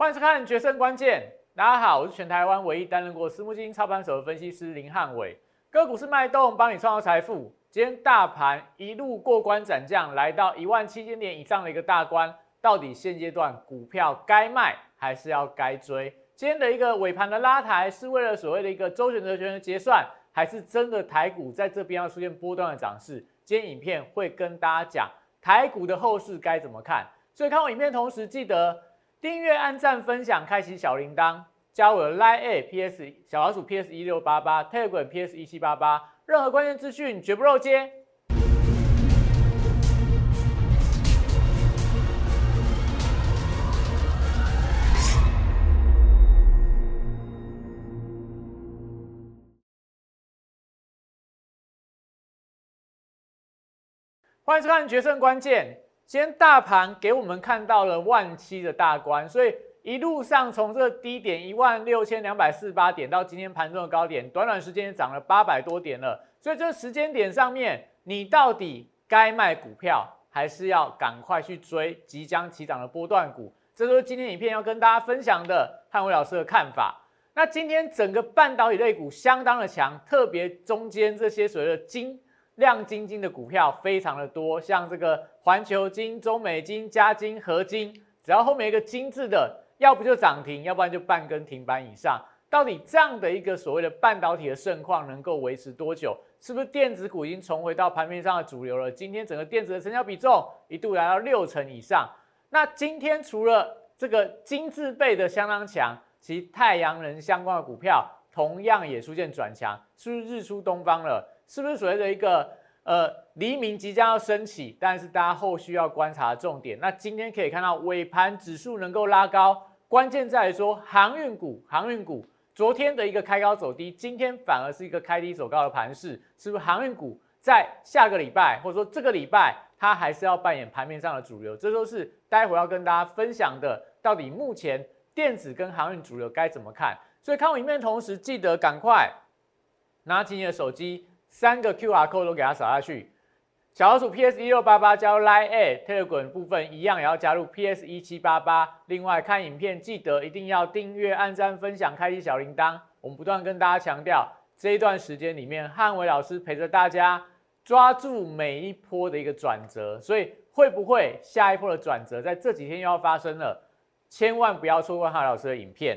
欢迎收看《决胜关键》。大家好，我是全台湾唯一担任过私募基金操盘手的分析师林汉伟。个股是脉动，帮你创造财富。今天大盘一路过关斩将，来到一万七千点以上的一个大关，到底现阶段股票该卖还是要该追？今天的一个尾盘的拉抬，是为了所谓的一个周选择权的结算，还是真的台股在这边要出现波段的涨势？今天影片会跟大家讲台股的后市该怎么看。所以看我影片同时，记得订阅、按赞、分享、开启小铃铛，加我的 Line A P S 小老鼠 P S 一六八八，Telegram P S 一七八八，任何关键资讯绝不漏接。欢迎收看《决胜关键》。今天大盘给我们看到了万七的大关，所以一路上从这个低点一万六千两百四十八点到今天盘中的高点，短短时间涨了八百多点了。所以这个时间点上面，你到底该卖股票，还是要赶快去追即将起涨的波段股？这都是今天影片要跟大家分享的汉伟老师的看法。那今天整个半导体类股相当的强，特别中间这些所谓的金。亮晶晶的股票非常的多，像这个环球金、中美金、嘉金、合金，只要后面一个金字的，要不就涨停，要不然就半根停板以上。到底这样的一个所谓的半导体的盛况能够维持多久？是不是电子股已经重回到盘面上的主流了？今天整个电子的成交比重一度来到六成以上。那今天除了这个金字辈的相当强，其太阳能相关的股票同样也出现转强，是不是日出东方了？是不是所谓的一个呃黎明即将要升起？但是大家后续要观察的重点。那今天可以看到尾盘指数能够拉高，关键在于说航运股，航运股昨天的一个开高走低，今天反而是一个开低走高的盘势，是不是航运股在下个礼拜或者说这个礼拜它还是要扮演盘面上的主流？这都是待会要跟大家分享的。到底目前电子跟航运主流该怎么看？所以看我影片的同时，记得赶快拿起你的手机。三个 Q R code 都给它扫下去，小老鼠 P S 一六八八加入 Line A Telegram 部分一样也要加入 P S 一七八八。另外看影片记得一定要订阅、按赞、分享、开启小铃铛。我们不断跟大家强调，这一段时间里面，汉伟老师陪着大家抓住每一波的一个转折。所以会不会下一波的转折在这几天又要发生了？千万不要错过汉伟老师的影片。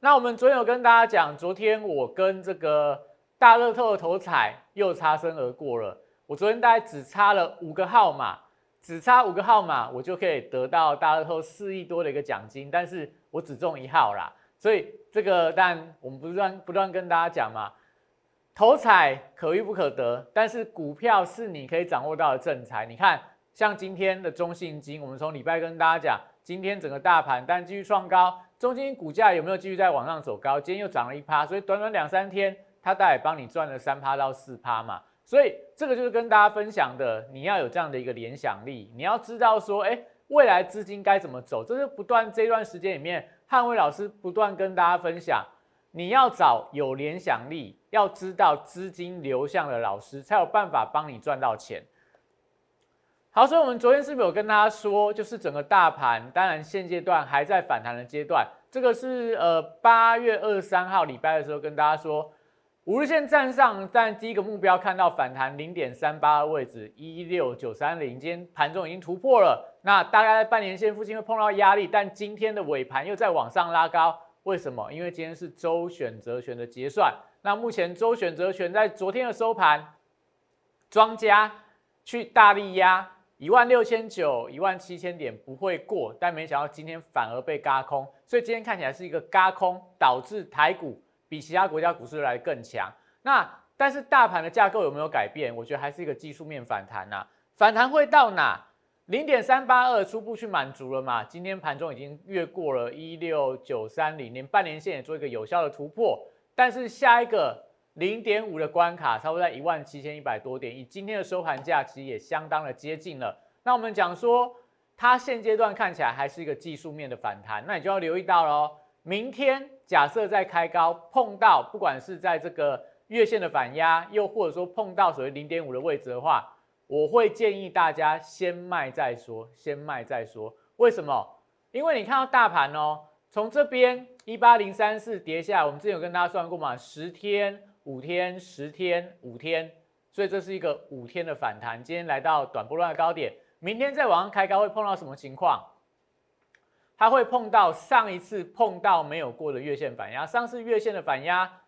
那我们昨天有跟大家讲，昨天我跟这个。大乐透的头彩又擦身而过了。我昨天大概只差了五个号码，只差五个号码，我就可以得到大乐透四亿多的一个奖金。但是我只中一号啦，所以这个但我们不断不断跟大家讲嘛，头彩可遇不可得，但是股票是你可以掌握到的正财。你看，像今天的中信金，我们从礼拜跟大家讲，今天整个大盘但继续创高，中金股价有没有继续在往上走高？今天又涨了一趴，所以短短两三天。它大概帮你赚了三趴到四趴嘛，所以这个就是跟大家分享的，你要有这样的一个联想力，你要知道说，哎，未来资金该怎么走，这是不断这段时间里面，汉威老师不断跟大家分享，你要找有联想力，要知道资金流向的老师，才有办法帮你赚到钱。好，所以我们昨天是不是有跟大家说，就是整个大盘，当然现阶段还在反弹的阶段，这个是呃八月二十三号礼拜的时候跟大家说。五日线站上，但第一个目标看到反弹零点三八的位置一六九三零，今天盘中已经突破了。那大概在半年线附近会碰到压力，但今天的尾盘又在往上拉高，为什么？因为今天是周选择权的结算。那目前周选择权在昨天的收盘，庄家去大力压一万六千九、一万七千点不会过，但没想到今天反而被嘎空，所以今天看起来是一个嘎空，导致台股。比其他国家股市来更强，那但是大盘的架构有没有改变？我觉得还是一个技术面反弹呐。反弹会到哪？零点三八二初步去满足了嘛？今天盘中已经越过了一六九三零，连半年线也做一个有效的突破。但是下一个零点五的关卡，差不多在一万七千一百多点，以今天的收盘价其实也相当的接近了。那我们讲说，它现阶段看起来还是一个技术面的反弹，那你就要留意到喽。明天假设在开高碰到，不管是在这个月线的反压，又或者说碰到所谓零点五的位置的话，我会建议大家先卖再说，先卖再说。为什么？因为你看到大盘哦，从这边一八零三四跌下来，我们之前有跟大家算过嘛，十天、五天、十天、五天，所以这是一个五天的反弹。今天来到短波段的高点，明天再往上开高会碰到什么情况？它会碰到上一次碰到没有过的月线反压，上次月线的反压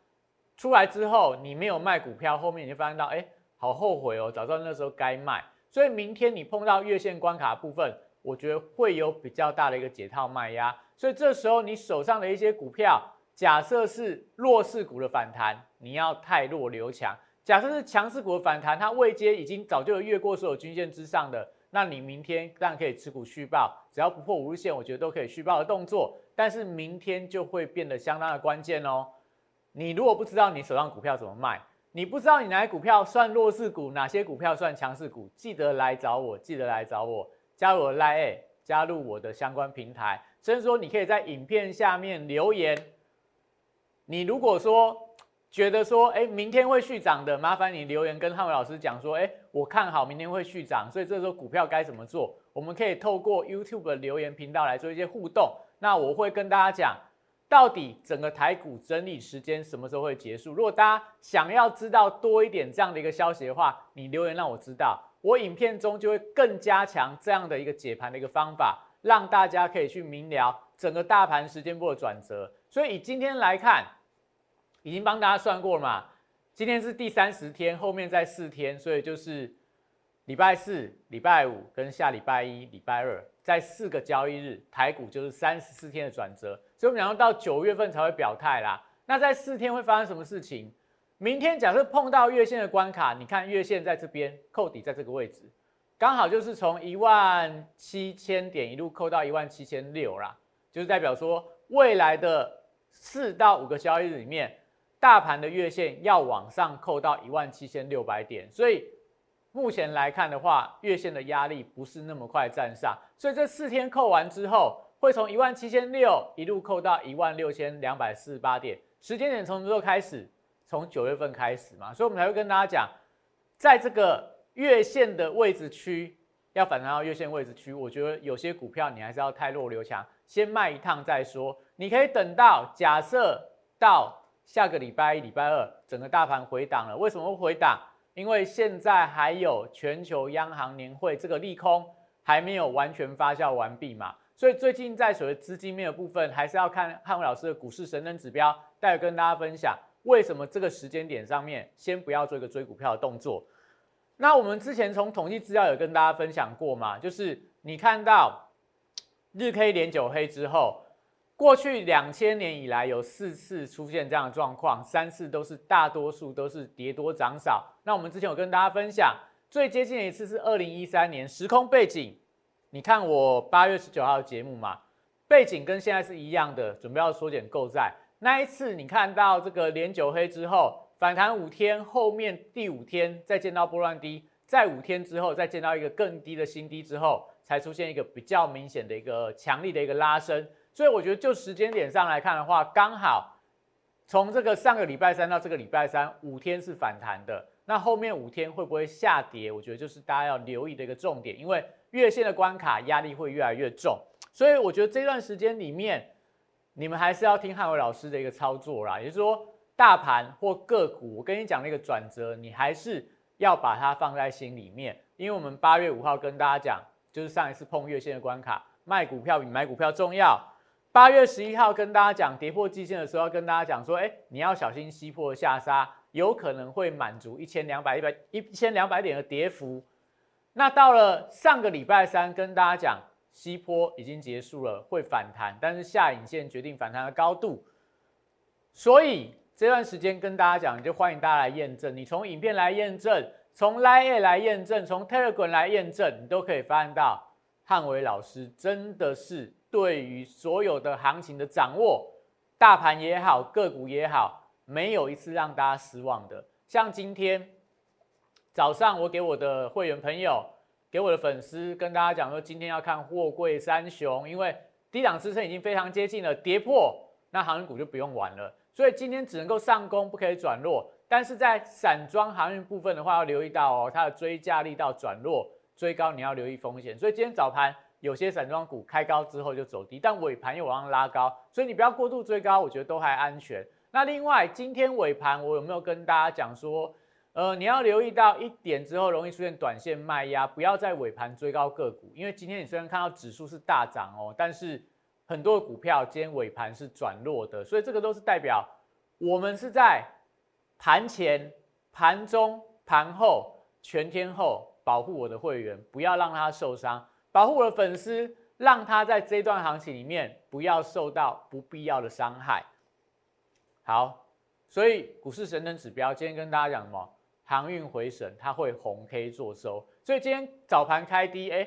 出来之后，你没有卖股票，后面你就发现到，哎，好后悔哦，早知道那时候该卖。所以明天你碰到月线关卡部分，我觉得会有比较大的一个解套卖压。所以这时候你手上的一些股票，假设是弱势股的反弹，你要太弱留强；假设是强势股的反弹，它位阶已经早就有越过所有均线之上的。那你明天当然可以持股续报，只要不破五日线，我觉得都可以续报的动作。但是明天就会变得相当的关键哦。你如果不知道你手上股票怎么卖，你不知道你哪些股票算弱势股，哪些股票算强势股，记得来找我，记得来找我，加入我的 Line，加入我的相关平台。甚至说，你可以在影片下面留言。你如果说，觉得说，哎，明天会续涨的，麻烦你留言跟汉伟老师讲说，哎，我看好明天会续涨，所以这时候股票该怎么做？我们可以透过 YouTube 的留言频道来做一些互动。那我会跟大家讲，到底整个台股整理时间什么时候会结束？如果大家想要知道多一点这样的一个消息的话，你留言让我知道，我影片中就会更加强这样的一个解盘的一个方法，让大家可以去明了整个大盘时间波的转折。所以以今天来看。已经帮大家算过了嘛？今天是第三十天，后面再四天，所以就是礼拜四、礼拜五跟下礼拜一、礼拜二，在四个交易日，台股就是三十四天的转折。所以我们讲到九月份才会表态啦。那在四天会发生什么事情？明天假设碰到月线的关卡，你看月线在这边，扣底在这个位置，刚好就是从一万七千点一路扣到一万七千六啦，就是代表说未来的四到五个交易日里面。大盘的月线要往上扣到一万七千六百点，所以目前来看的话，月线的压力不是那么快站上，所以这四天扣完之后，会从一万七千六一路扣到一万六千两百四十八点，时间点从什么时候开始？从九月份开始嘛，所以我们才会跟大家讲，在这个月线的位置区要反弹到月线位置区，我觉得有些股票你还是要太弱留强，先卖一趟再说，你可以等到假设到。下个礼拜一、礼拜二，整个大盘回档了。为什么会回档？因为现在还有全球央行年会这个利空还没有完全发酵完毕嘛，所以最近在所谓资金面的部分，还是要看汉伟老师的股市神能指标，待会跟大家分享为什么这个时间点上面先不要做一个追股票的动作。那我们之前从统计资料有跟大家分享过嘛，就是你看到日 K 连九黑之后。过去两千年以来，有四次出现这样的状况，三次都是大多数都是跌多涨少。那我们之前有跟大家分享，最接近的一次是二零一三年，时空背景，你看我八月十九号的节目嘛，背景跟现在是一样的，准备要缩减购债。那一次你看到这个连九黑之后反弹五天，后面第五天再见到波浪低，在五天之后再见到一个更低的新低之后，才出现一个比较明显的一个强力的一个拉升。所以我觉得，就时间点上来看的话，刚好从这个上个礼拜三到这个礼拜三五天是反弹的，那后面五天会不会下跌？我觉得就是大家要留意的一个重点，因为月线的关卡压力会越来越重，所以我觉得这段时间里面，你们还是要听汉伟老师的一个操作啦，也就是说，大盘或个股，我跟你讲那个转折，你还是要把它放在心里面，因为我们八月五号跟大家讲，就是上一次碰月线的关卡，卖股票比买股票重要。八月十一号跟大家讲跌破季线的时候，跟大家讲说，哎，你要小心西破下杀，有可能会满足一千两百一百一千两百点的跌幅。那到了上个礼拜三，跟大家讲西坡已经结束了，会反弹，但是下影线决定反弹的高度。所以这段时间跟大家讲，就欢迎大家来验证，你从影片来验证，从 Line 来验证，从 Telegram 来验证，你都可以发现到汉伟老师真的是。对于所有的行情的掌握，大盘也好，个股也好，没有一次让大家失望的。像今天早上，我给我的会员朋友，给我的粉丝跟大家讲说，今天要看货柜三雄，因为低档支撑已经非常接近了，跌破那航运股就不用玩了。所以今天只能够上攻，不可以转弱。但是在散装航运部分的话，要留意到哦，它的追价力道转弱，追高你要留意风险。所以今天早盘。有些散装股开高之后就走低，但尾盘又往上拉高，所以你不要过度追高，我觉得都还安全。那另外，今天尾盘我有没有跟大家讲说，呃，你要留意到一点之后容易出现短线卖压，不要在尾盘追高个股，因为今天你虽然看到指数是大涨哦，但是很多股票今天尾盘是转弱的，所以这个都是代表我们是在盘前、盘中、盘后全天候保护我的会员，不要让他受伤，保护我的粉丝，让他在这段行情里面不要受到不必要的伤害。好，所以股市神灯指标今天跟大家讲什么？航运回神，它会红 K 做收。所以今天早盘开低，哎，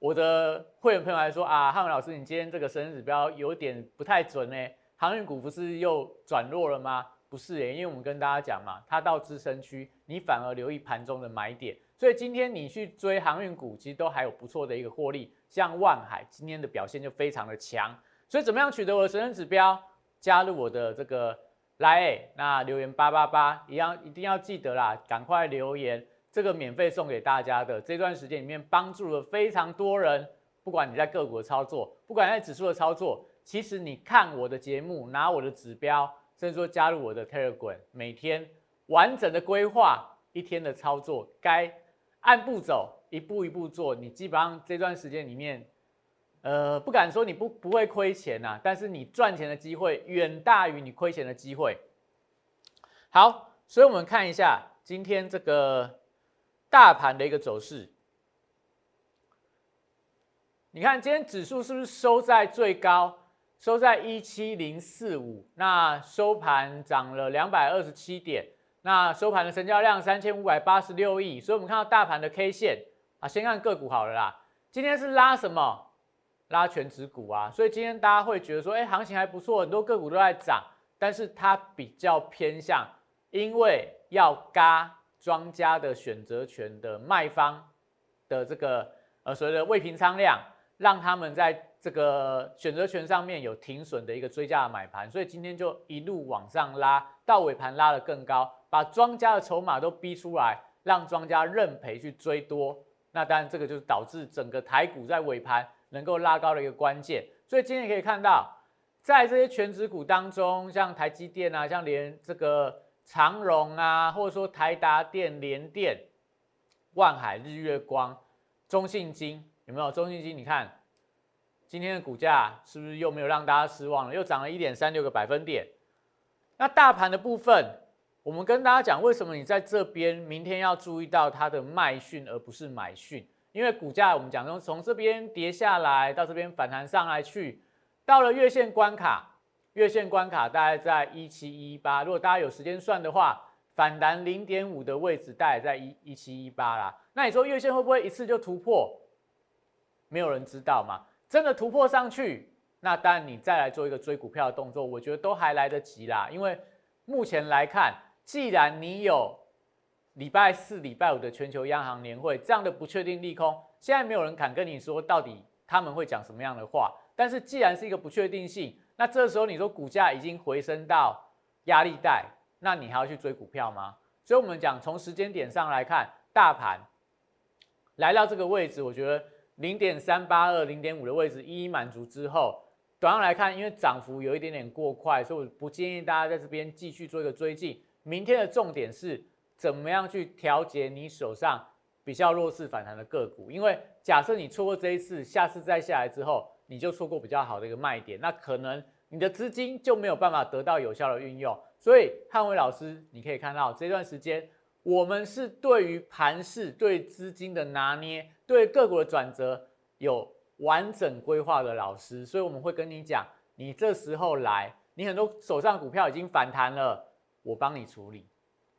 我的会员朋友来说啊，汉文老师，你今天这个神灯指标有点不太准呢。航运股不是又转弱了吗？不是诶，因为我们跟大家讲嘛，它到支撑区，你反而留意盘中的买点。所以今天你去追航运股，其实都还有不错的一个获利。像万海今天的表现就非常的强。所以怎么样取得我的神灯指标？加入我的这个。来，那留言八八八一样，一定要记得啦，赶快留言，这个免费送给大家的。这段时间里面帮助了非常多人，不管你在个股的操作，不管在指数的操作，其实你看我的节目，拿我的指标，甚至说加入我的 Telegram，每天完整的规划一天的操作，该按步走，一步一步做，你基本上这段时间里面。呃，不敢说你不不会亏钱呐，但是你赚钱的机会远大于你亏钱的机会。好，所以我们看一下今天这个大盘的一个走势。你看今天指数是不是收在最高，收在一七零四五？那收盘涨了两百二十七点，那收盘的成交量三千五百八十六亿。所以我们看到大盘的 K 线啊，先看个股好了啦。今天是拉什么？拉全指股啊，所以今天大家会觉得说，哎，行情还不错，很多个股都在涨，但是它比较偏向，因为要嘎庄家的选择权的卖方的这个呃所谓的未平仓量，让他们在这个选择权上面有停损的一个追加的买盘，所以今天就一路往上拉，到尾盘拉得更高，把庄家的筹码都逼出来，让庄家认赔去追多，那当然这个就是导致整个台股在尾盘。能够拉高的一个关键，所以今天可以看到，在这些全指股当中，像台积电啊，像连这个长荣啊，或者说台达电、联电、万海、日月光、中信金，有没有？中信金，你看今天的股价是不是又没有让大家失望了？又涨了一点三六个百分点。那大盘的部分，我们跟大家讲，为什么你在这边明天要注意到它的卖讯，而不是买讯？因为股价我们讲从从这边跌下来到这边反弹上来去，到了月线关卡，月线关卡大概在一七一八。如果大家有时间算的话，反弹零点五的位置大概在一一七一八啦。那你说月线会不会一次就突破？没有人知道嘛。真的突破上去，那当然你再来做一个追股票的动作，我觉得都还来得及啦。因为目前来看，既然你有礼拜四、礼拜五的全球央行年会，这样的不确定利空，现在没有人敢跟你说到底他们会讲什么样的话。但是既然是一个不确定性，那这时候你说股价已经回升到压力带，那你还要去追股票吗？所以我们讲从时间点上来看，大盘来到这个位置，我觉得零点三八二、零点五的位置一一满足之后，短上来看，因为涨幅有一点点过快，所以我不建议大家在这边继续做一个追进。明天的重点是。怎么样去调节你手上比较弱势反弹的个股？因为假设你错过这一次，下次再下来之后，你就错过比较好的一个卖点，那可能你的资金就没有办法得到有效的运用。所以汉伟老师，你可以看到这段时间，我们是对于盘势、对资金的拿捏、对个股的转折有完整规划的老师，所以我们会跟你讲，你这时候来，你很多手上股票已经反弹了，我帮你处理。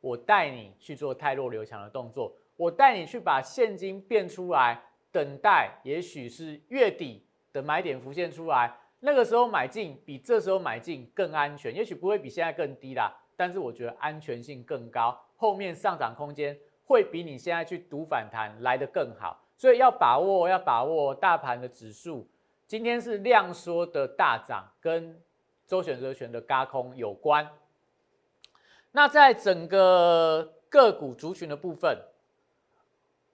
我带你去做太弱留强的动作，我带你去把现金变出来，等待也许是月底的买点浮现出来，那个时候买进比这时候买进更安全，也许不会比现在更低啦，但是我觉得安全性更高，后面上涨空间会比你现在去赌反弹来得更好，所以要把握，要把握大盘的指数，今天是量缩的大涨，跟周选择权的嘎空有关。那在整个个股族群的部分，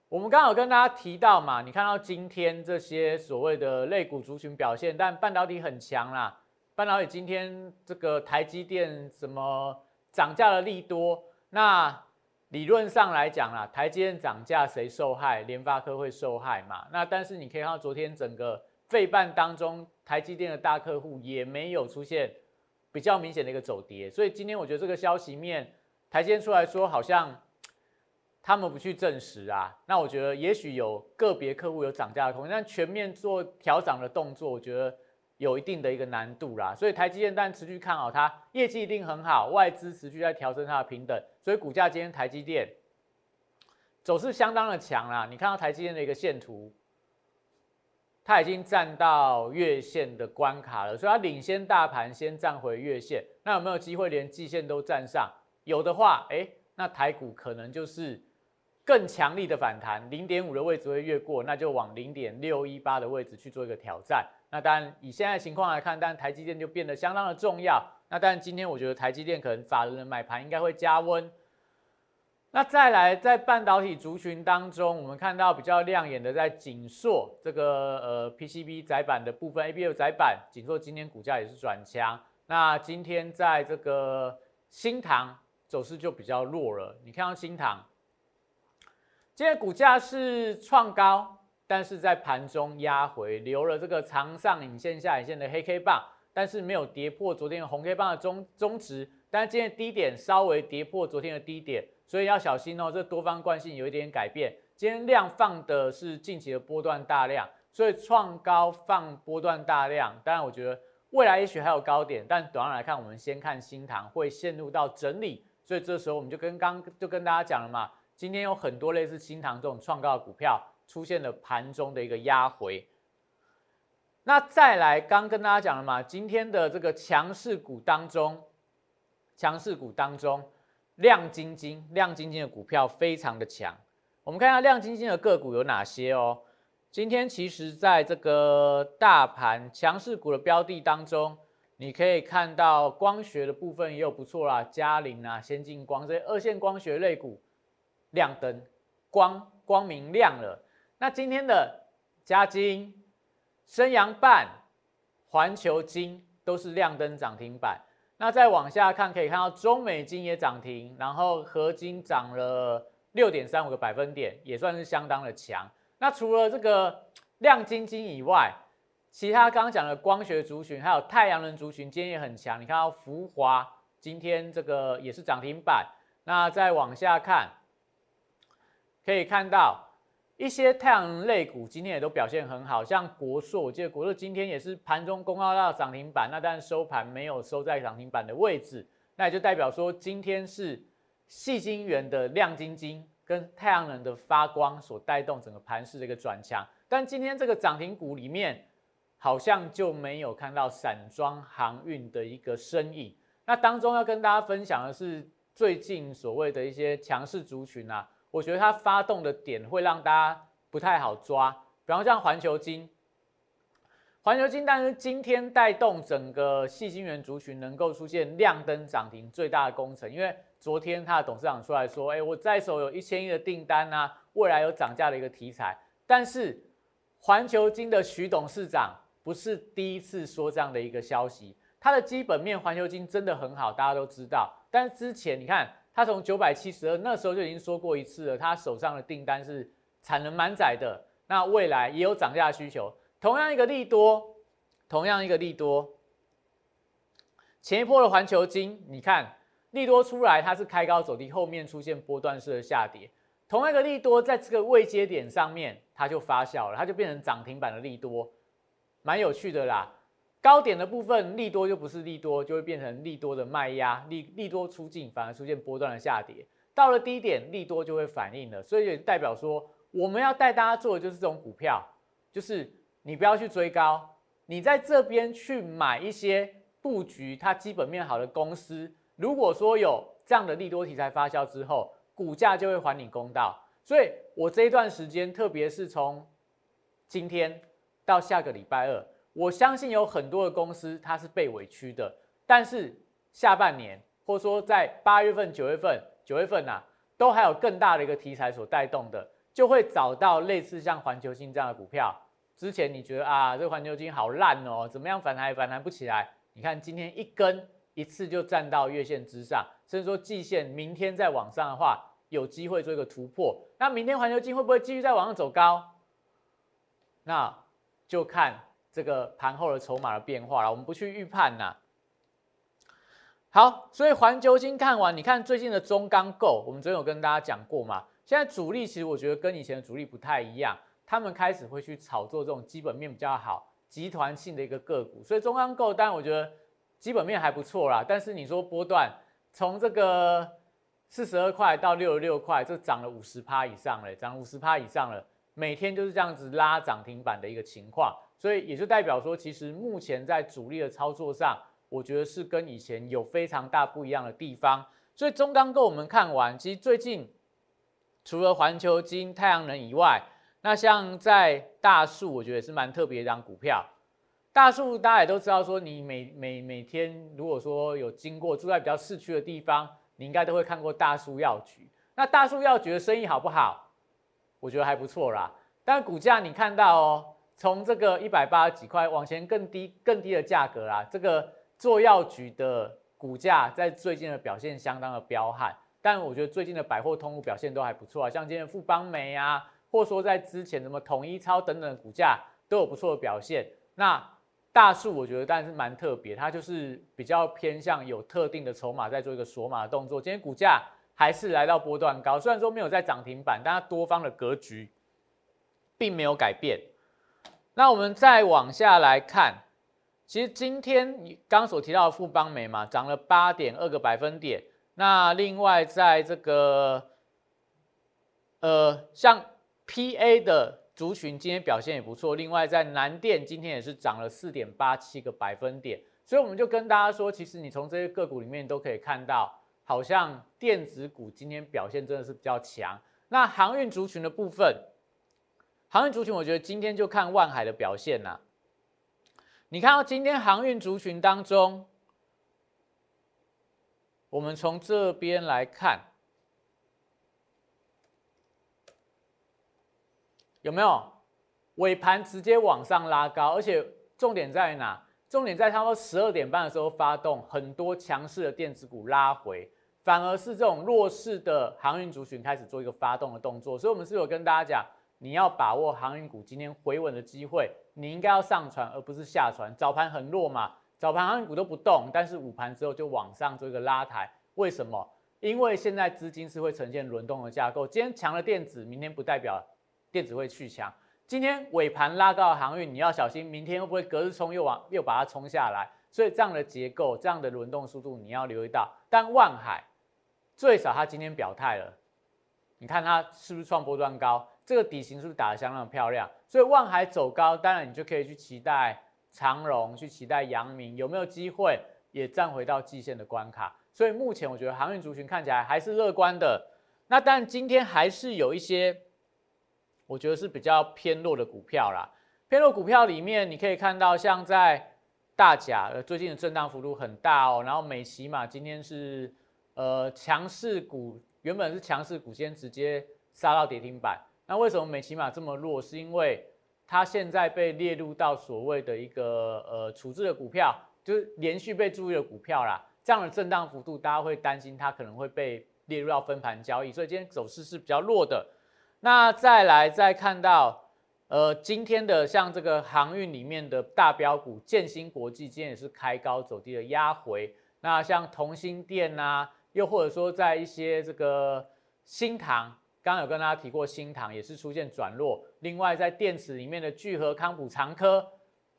我们刚好跟大家提到嘛，你看到今天这些所谓的类股族群表现，但半导体很强啦。半导体今天这个台积电什么涨价的利多，那理论上来讲啦，台积电涨价谁受害？联发科会受害嘛？那但是你可以看到昨天整个费半当中，台积电的大客户也没有出现比较明显的一个走跌，所以今天我觉得这个消息面，台积电出来说好像。他们不去证实啊，那我觉得也许有个别客户有涨价的空间，但全面做调涨的动作，我觉得有一定的一个难度啦。所以台积电但持续看好它，业绩一定很好，外资持续在调整它的平等，所以股价今天台积电走势相当的强啦。你看到台积电的一个线图，它已经站到月线的关卡了，所以它领先大盘先站回月线。那有没有机会连季线都站上？有的话，哎，那台股可能就是。更强力的反弹，零点五的位置会越过，那就往零点六一八的位置去做一个挑战。那当然以现在情况来看，但台积电就变得相当的重要。那但今天我觉得台积电可能法人的买盘应该会加温。那再来在半导体族群当中，我们看到比较亮眼的在锦硕这个呃 PCB 载板的部分，ABF 载板，锦硕今天股价也是转强。那今天在这个新塘走势就比较弱了，你看到新塘。今天股价是创高，但是在盘中压回，留了这个长上影线、下影线的黑 K 棒，但是没有跌破昨天的红 K 棒的中中值。但今天低点稍微跌破昨天的低点，所以要小心哦。这多方惯性有一点改变。今天量放的是近期的波段大量，所以创高放波段大量。当然，我觉得未来也许还有高点，但短上来看，我们先看新塘会陷入到整理，所以这时候我们就跟刚就跟大家讲了嘛。今天有很多类似新塘这种创高的股票出现了盘中的一个压回。那再来，刚跟大家讲了嘛，今天的这个强势股当中，强势股当中，亮晶晶、亮晶晶的股票非常的强。我们看一下亮晶晶的个股有哪些哦。今天其实在这个大盘强势股的标的当中，你可以看到光学的部分也有不错啦，嘉陵啊、先进光这些二线光学类股。亮灯，光光明亮了。那今天的嘉金、升阳半、环球金都是亮灯涨停板。那再往下看，可以看到中美金也涨停，然后合金涨了六点三五个百分点，也算是相当的强。那除了这个亮晶晶以外，其他刚刚讲的光学族群，还有太阳能族群，今天也很强。你看到福华今天这个也是涨停板。那再往下看。可以看到一些太阳能类股今天也都表现很好，像国硕，我记得国硕今天也是盘中公告到涨停板，那但是收盘没有收在涨停板的位置，那也就代表说今天是细晶圆的亮晶晶跟太阳能的发光所带动整个盘势的一个转强，但今天这个涨停股里面好像就没有看到散装航运的一个身影。那当中要跟大家分享的是最近所谓的一些强势族群啊。我觉得它发动的点会让大家不太好抓，比方像环球金，环球金，但是今天带动整个细晶圆族群能够出现亮灯涨停最大的工程，因为昨天他的董事长出来说，哎，我在手有一千亿的订单啊，未来有涨价的一个题材。但是环球金的徐董事长不是第一次说这样的一个消息，它的基本面环球金真的很好，大家都知道。但是之前你看。他从九百七十二那时候就已经说过一次了，他手上的订单是产能满载的，那未来也有涨价需求。同样一个利多，同样一个利多，前一波的环球金，你看利多出来，它是开高走低，后面出现波段式的下跌。同样一个利多，在这个位阶点上面，它就发酵了，它就变成涨停板的利多，蛮有趣的啦。高点的部分利多就不是利多，就会变成利多的卖压，利利多出尽，反而出现波段的下跌。到了低点，利多就会反应了，所以也代表说，我们要带大家做的就是这种股票，就是你不要去追高，你在这边去买一些布局它基本面好的公司。如果说有这样的利多题材发酵之后，股价就会还你公道。所以我这一段时间，特别是从今天到下个礼拜二。我相信有很多的公司它是被委屈的，但是下半年或者说在八月份、九月份、九月份呐，都还有更大的一个题材所带动的。就会找到类似像环球金这样的股票。之前你觉得啊，这环球金好烂哦，怎么样反弹也反弹不起来？你看今天一根一次就站到月线之上，甚至说季线，明天再往上的话，有机会做一个突破。那明天环球金会不会继续再往上走高？那就看这个盘后的筹码的变化了。我们不去预判呐。好，所以环球金看完，你看最近的中钢构，我们昨天有跟大家讲过嘛。现在主力其实我觉得跟以前的主力不太一样，他们开始会去炒作这种基本面比较好、集团性的一个个股。所以中钢构，当然我觉得基本面还不错啦。但是你说波段从这个四十二块到六十六块，这涨了五十趴以上了，涨五十趴以上了，每天就是这样子拉涨停板的一个情况。所以也就代表说，其实目前在主力的操作上。我觉得是跟以前有非常大不一样的地方，所以中钢构我们看完，其实最近除了环球金、太阳能以外，那像在大树，我觉得也是蛮特别一张股票。大树大家也都知道，说你每每每天如果说有经过住在比较市区的地方，你应该都会看过大树药局。那大树药局的生意好不好？我觉得还不错啦。但股价你看到哦，从这个一百八十几块往前更低更低的价格啦，这个。做药局的股价在最近的表现相当的彪悍，但我觉得最近的百货通路表现都还不错啊，像今天富邦煤啊，或者说在之前什么统一超等等的股价都有不错的表现。那大树我觉得但是蛮特别，它就是比较偏向有特定的筹码在做一个锁码的动作。今天股价还是来到波段高，虽然说没有在涨停板，但它多方的格局并没有改变。那我们再往下来看。其实今天你刚所提到的富邦美嘛，涨了八点二个百分点。那另外在这个呃，像 PA 的族群今天表现也不错。另外在南电今天也是涨了四点八七个百分点。所以我们就跟大家说，其实你从这些个股里面都可以看到，好像电子股今天表现真的是比较强。那航运族群的部分，航运族群我觉得今天就看万海的表现啦。你看到今天航运族群当中，我们从这边来看，有没有尾盘直接往上拉高？而且重点在哪？重点在差不多十二点半的时候发动很多强势的电子股拉回，反而是这种弱势的航运族群开始做一个发动的动作。所以，我们是有跟大家讲。你要把握航运股今天回稳的机会，你应该要上船，而不是下船。早盘很弱嘛，早盘航运股都不动，但是午盘之后就往上做一个拉抬。为什么？因为现在资金是会呈现轮动的架构。今天强了电子，明天不代表电子会去强。今天尾盘拉高航运，你要小心，明天会不会隔日冲又往又把它冲下来？所以这样的结构，这样的轮动速度，你要留意到。但万海最少它今天表态了，你看它是不是创波段高？这个底型是不是打得相当漂亮？所以望海走高，当然你就可以去期待长荣，去期待阳明有没有机会也站回到季线的关卡。所以目前我觉得航运族群看起来还是乐观的。那但今天还是有一些，我觉得是比较偏弱的股票啦。偏弱股票里面，你可以看到像在大甲，最近的震荡幅度很大哦。然后美骑嘛，今天是呃强势股，原本是强势股，今天直接杀到跌停板。那为什么美骑马这么弱？是因为它现在被列入到所谓的一个呃处置的股票，就是连续被注意的股票啦。这样的震荡幅度，大家会担心它可能会被列入到分盘交易，所以今天走势是比较弱的。那再来再看到呃今天的像这个航运里面的大标股建新国际，今天也是开高走低的压回。那像同心电呐，又或者说在一些这个新塘。刚刚有跟大家提过，新塘也是出现转弱。另外，在电池里面的聚合、康普、长科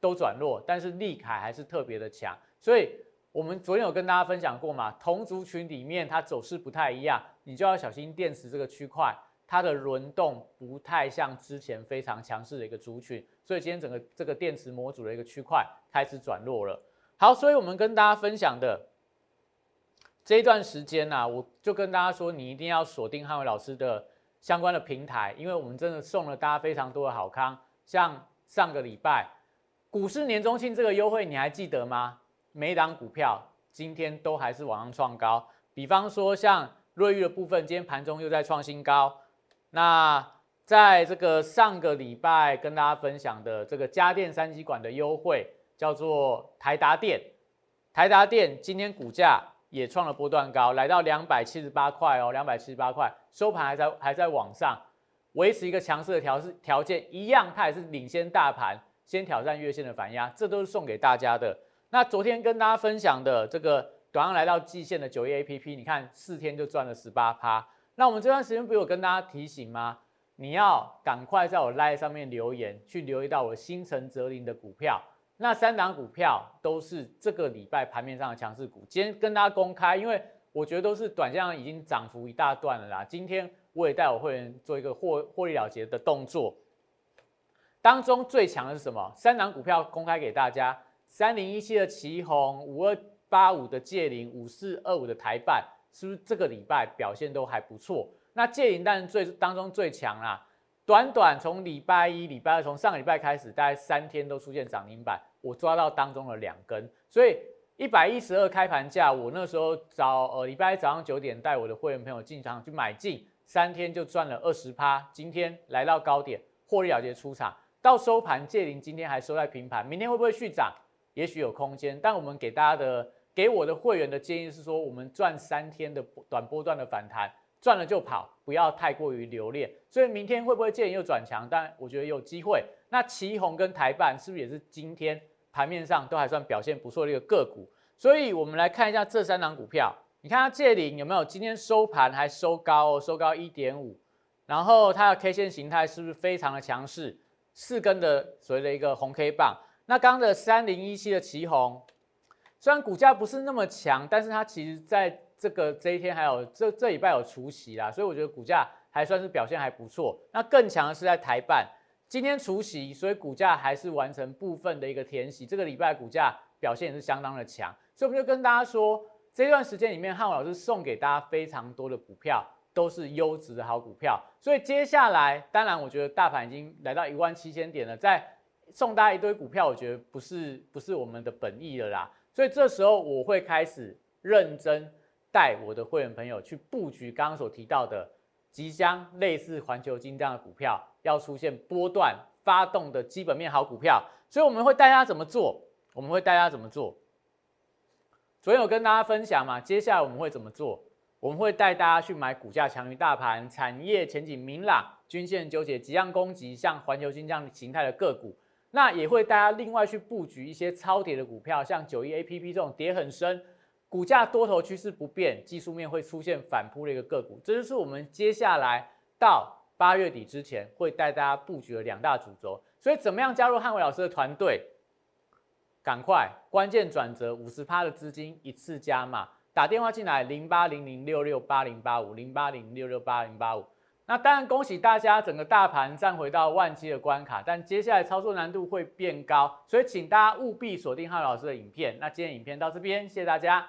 都转弱，但是利凯还是特别的强。所以，我们昨天有跟大家分享过嘛，同族群里面它走势不太一样，你就要小心电池这个区块，它的轮动不太像之前非常强势的一个族群。所以今天整个这个电池模组的一个区块开始转弱了。好，所以我们跟大家分享的。这一段时间呢，我就跟大家说，你一定要锁定汉伟老师的相关的平台，因为我们真的送了大家非常多的好康。像上个礼拜股市年中庆这个优惠，你还记得吗？每档股票今天都还是往上创高。比方说像瑞玉的部分，今天盘中又在创新高。那在这个上个礼拜跟大家分享的这个家电三极管的优惠，叫做台达电。台达电今天股价也创了波段高，来到两百七十八块哦，两百七十八块，收盘还在还在往上，维持一个强势的调势条件，一样它也是领先大盘，先挑战月线的反压，这都是送给大家的。那昨天跟大家分享的这个短上来到季线的九亿 A P P，你看四天就赚了十八趴。那我们这段时间不有跟大家提醒吗？你要赶快在我 live 上面留言，去留意到我新城泽林的股票。那三档股票都是这个礼拜盘面上的强势股。今天跟大家公开，因为我觉得都是短线上已经涨幅一大段了啦。今天我也带我会员做一个获获利了结的动作。当中最强的是什么？三档股票公开给大家：三零一七的旗宏，五二八五的借零，五四二五的台办，是不是这个礼拜表现都还不错？那借零但是最当中最强啦，短短从礼拜一、礼拜二，从上个礼拜开始，大概三天都出现涨停板，我抓到当中的两根，所以一百一十二开盘价，我那时候早呃礼拜一早上九点带我的会员朋友进场去买进，三天就赚了二十趴，今天来到高点，获利了结出场，到收盘借零今天还收在平盘，明天会不会续涨？也许有空间，但我们给大家的给我的会员的建议是说，我们赚三天的短波段的反弹。赚了就跑，不要太过于留恋。所以明天会不会见又转强？但我觉得有机会。那旗宏跟台办是不是也是今天盘面上都还算表现不错的一个个股？所以我们来看一下这三档股票。你看它借零有没有？今天收盘还收高哦，收高一点五。然后它的 K 线形态是不是非常的强势？四根的所谓的一个红 K 棒。那刚刚的三零一七的旗宏，虽然股价不是那么强，但是它其实在这个这一天还有这这礼拜有除夕啦，所以我觉得股价还算是表现还不错。那更强的是在台办，今天除夕，所以股价还是完成部分的一个填息。这个礼拜股价表现也是相当的强，所以我们就跟大家说，这段时间里面汉伟老师送给大家非常多的股票，都是优质的好股票。所以接下来，当然我觉得大盘已经来到一万七千点了，在送大家一堆股票，我觉得不是不是我们的本意了啦。所以这时候我会开始认真。带我的会员朋友去布局刚刚所提到的即将类似环球金这样的股票，要出现波段发动的基本面好股票，所以我们会带大家怎么做？我们会带大家怎么做？昨天有跟大家分享嘛？接下来我们会怎么做？我们会带大家去买股价强于大盘、产业前景明朗、均线纠结、即将攻击，像环球金这样形态的个股。那也会大家另外去布局一些超跌的股票，像九一 A P P 这种跌很深。股价多头趋势不变，技术面会出现反扑的一个个股，这就是我们接下来到八月底之前会带大家布局的两大主轴。所以，怎么样加入汉伟老师的团队？赶快，关键转折，五十趴的资金一次加码，打电话进来零八零零六六八零八五零八零六六八零八五。那当然，恭喜大家，整个大盘站回到万七的关卡，但接下来操作难度会变高，所以请大家务必锁定汉伟老师的影片。那今天影片到这边，谢谢大家。